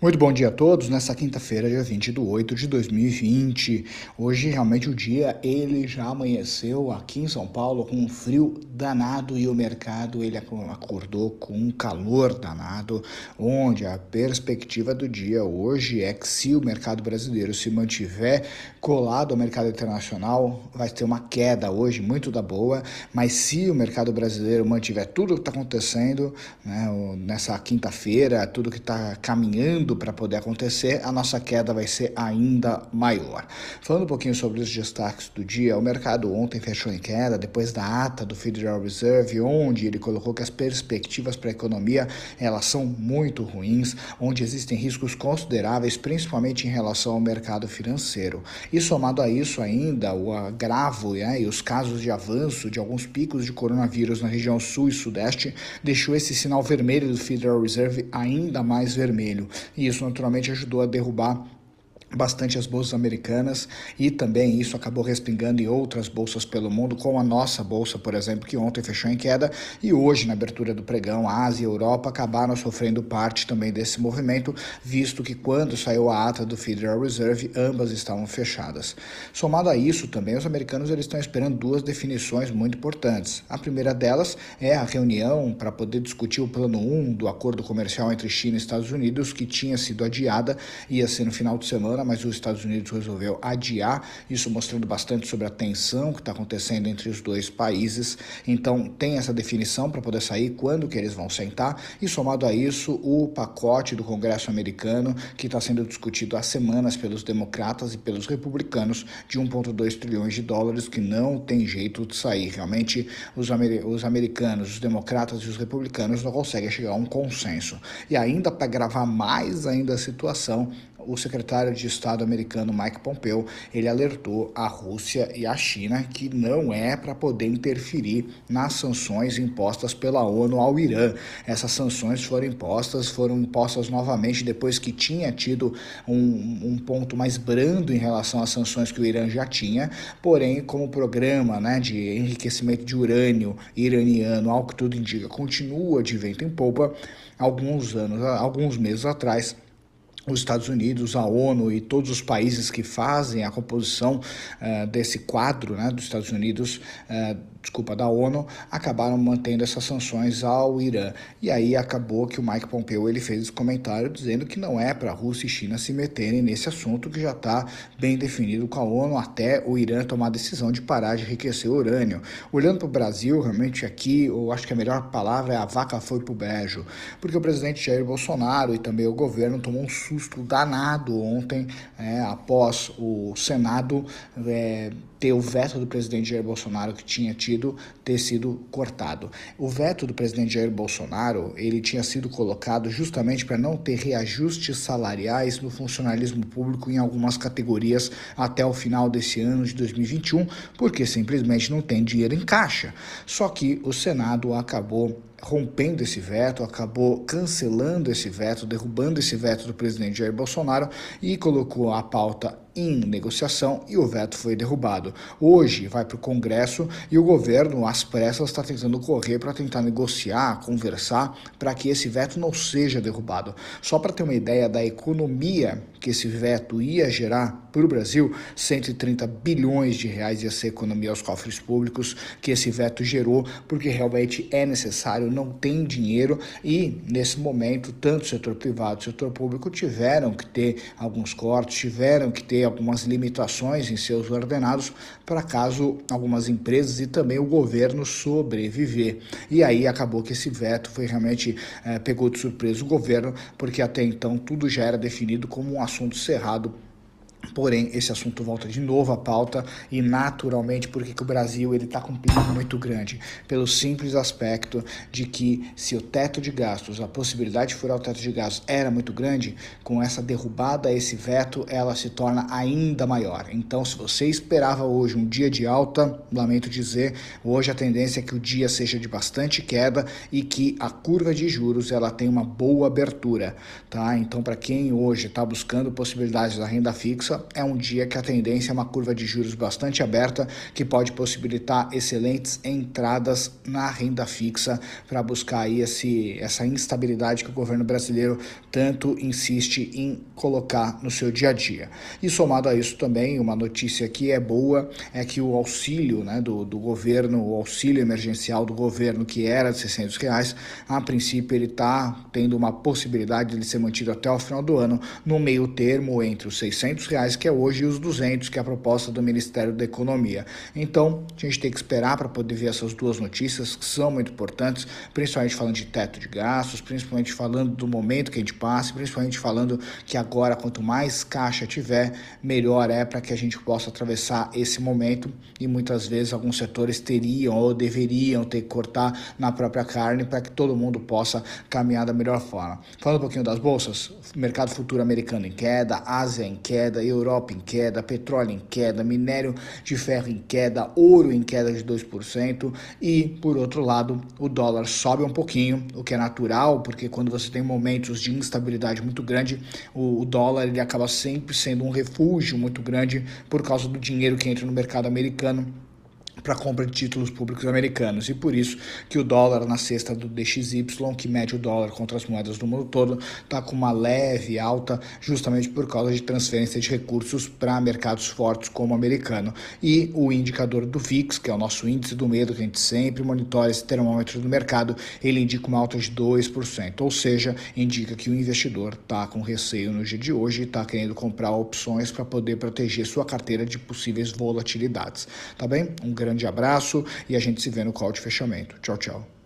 Muito bom dia a todos, nessa quinta-feira, dia 20 de 8 de 2020. Hoje, realmente, o dia, ele já amanheceu aqui em São Paulo com um frio danado e o mercado, ele acordou com um calor danado, onde a perspectiva do dia hoje é que se o mercado brasileiro se mantiver colado ao mercado internacional, vai ter uma queda hoje, muito da boa, mas se o mercado brasileiro mantiver tudo o que está acontecendo né, nessa quinta-feira, tudo que está caminhando para poder acontecer, a nossa queda vai ser ainda maior. Falando um pouquinho sobre os destaques do dia, o mercado ontem fechou em queda depois da ata do Federal Reserve, onde ele colocou que as perspectivas para a economia elas são muito ruins, onde existem riscos consideráveis, principalmente em relação ao mercado financeiro. E somado a isso ainda, o agravo né, e os casos de avanço de alguns picos de coronavírus na região sul e sudeste deixou esse sinal vermelho do Federal Reserve ainda mais vermelho e isso naturalmente ajudou a derrubar bastante as bolsas americanas e também isso acabou respingando em outras bolsas pelo mundo, como a nossa bolsa, por exemplo, que ontem fechou em queda e hoje, na abertura do pregão, a Ásia e a Europa acabaram sofrendo parte também desse movimento, visto que quando saiu a ata do Federal Reserve, ambas estavam fechadas. Somado a isso, também os americanos eles estão esperando duas definições muito importantes. A primeira delas é a reunião para poder discutir o plano 1 do acordo comercial entre China e Estados Unidos, que tinha sido adiada, ia ser no final de semana mas os Estados Unidos resolveu adiar, isso mostrando bastante sobre a tensão que está acontecendo entre os dois países. Então, tem essa definição para poder sair quando que eles vão sentar, e somado a isso, o pacote do Congresso americano, que está sendo discutido há semanas pelos democratas e pelos republicanos, de 1,2 trilhões de dólares, que não tem jeito de sair. Realmente, os, amer os americanos, os democratas e os republicanos não conseguem chegar a um consenso. E ainda para gravar mais ainda a situação, o secretário de Estado americano Mike Pompeo, ele alertou a Rússia e a China que não é para poder interferir nas sanções impostas pela ONU ao Irã. Essas sanções foram impostas, foram impostas novamente depois que tinha tido um, um ponto mais brando em relação às sanções que o Irã já tinha, porém, como programa né, de enriquecimento de urânio iraniano, ao que tudo indica, continua de vento em popa, alguns anos, alguns meses atrás, os Estados Unidos, a ONU e todos os países que fazem a composição uh, desse quadro né, dos Estados Unidos, uh, desculpa, da ONU, acabaram mantendo essas sanções ao Irã. E aí acabou que o Mike Pompeo ele fez esse comentário dizendo que não é para Rússia e China se meterem nesse assunto que já está bem definido com a ONU até o Irã tomar a decisão de parar de enriquecer urânio. Olhando para o Brasil, realmente aqui, eu acho que a melhor palavra é a vaca foi para o bejo, porque o presidente Jair Bolsonaro e também o governo tomou um danado ontem, é, após o Senado é, ter o veto do presidente Jair Bolsonaro que tinha tido ter sido cortado. O veto do presidente Jair Bolsonaro, ele tinha sido colocado justamente para não ter reajustes salariais no funcionalismo público em algumas categorias até o final desse ano de 2021, porque simplesmente não tem dinheiro em caixa. Só que o Senado acabou rompendo esse veto, acabou cancelando esse veto, derrubando esse veto do presidente Jair Bolsonaro e colocou a pauta em negociação e o veto foi derrubado. Hoje vai para o Congresso e o governo, às pressas, está tentando correr para tentar negociar, conversar, para que esse veto não seja derrubado. Só para ter uma ideia da economia que esse veto ia gerar para o Brasil, 130 bilhões de reais ia ser economia aos cofres públicos que esse veto gerou, porque realmente é necessário, não tem dinheiro e nesse momento tanto o setor privado o setor público tiveram que ter alguns cortes, tiveram que ter algumas limitações em seus ordenados para caso algumas empresas e também o governo sobreviver. E aí acabou que esse veto foi realmente é, pegou de surpresa o governo, porque até então tudo já era definido como um assunto cerrado Porém, esse assunto volta de novo à pauta e naturalmente porque que o Brasil ele está com um perigo muito grande, pelo simples aspecto de que se o teto de gastos, a possibilidade de furar o teto de gastos era muito grande, com essa derrubada, esse veto, ela se torna ainda maior. Então, se você esperava hoje um dia de alta, lamento dizer, hoje a tendência é que o dia seja de bastante queda e que a curva de juros ela tem uma boa abertura, tá? Então, para quem hoje está buscando possibilidades da renda fixa é um dia que a tendência é uma curva de juros bastante aberta, que pode possibilitar excelentes entradas na renda fixa para buscar aí esse, essa instabilidade que o governo brasileiro tanto insiste em colocar no seu dia a dia. E somado a isso também, uma notícia que é boa é que o auxílio né, do, do governo, o auxílio emergencial do governo, que era de 600 reais, a princípio ele está tendo uma possibilidade de ser mantido até o final do ano, no meio termo entre os 600 reais que é hoje e os 200 que é a proposta do Ministério da Economia. Então, a gente tem que esperar para poder ver essas duas notícias que são muito importantes, principalmente falando de teto de gastos, principalmente falando do momento que a gente passa, principalmente falando que agora quanto mais caixa tiver, melhor é para que a gente possa atravessar esse momento e muitas vezes alguns setores teriam ou deveriam ter que cortar na própria carne para que todo mundo possa caminhar da melhor forma. Falando um pouquinho das bolsas, mercado futuro americano em queda, Ásia em queda, Europa em queda, petróleo em queda, minério de ferro em queda, ouro em queda de 2% e, por outro lado, o dólar sobe um pouquinho, o que é natural, porque quando você tem momentos de instabilidade muito grande, o, o dólar ele acaba sempre sendo um refúgio muito grande por causa do dinheiro que entra no mercado americano para compra de títulos públicos americanos. E por isso que o dólar na cesta do DXY, que mede o dólar contra as moedas do mundo todo, está com uma leve alta, justamente por causa de transferência de recursos para mercados fortes como o americano. E o indicador do VIX, que é o nosso índice do medo, que a gente sempre monitora esse termômetro do mercado, ele indica uma alta de 2%, ou seja, indica que o investidor está com receio no dia de hoje e está querendo comprar opções para poder proteger sua carteira de possíveis volatilidades. Tá bem? Um grande grande abraço e a gente se vê no call de fechamento. Tchau, tchau.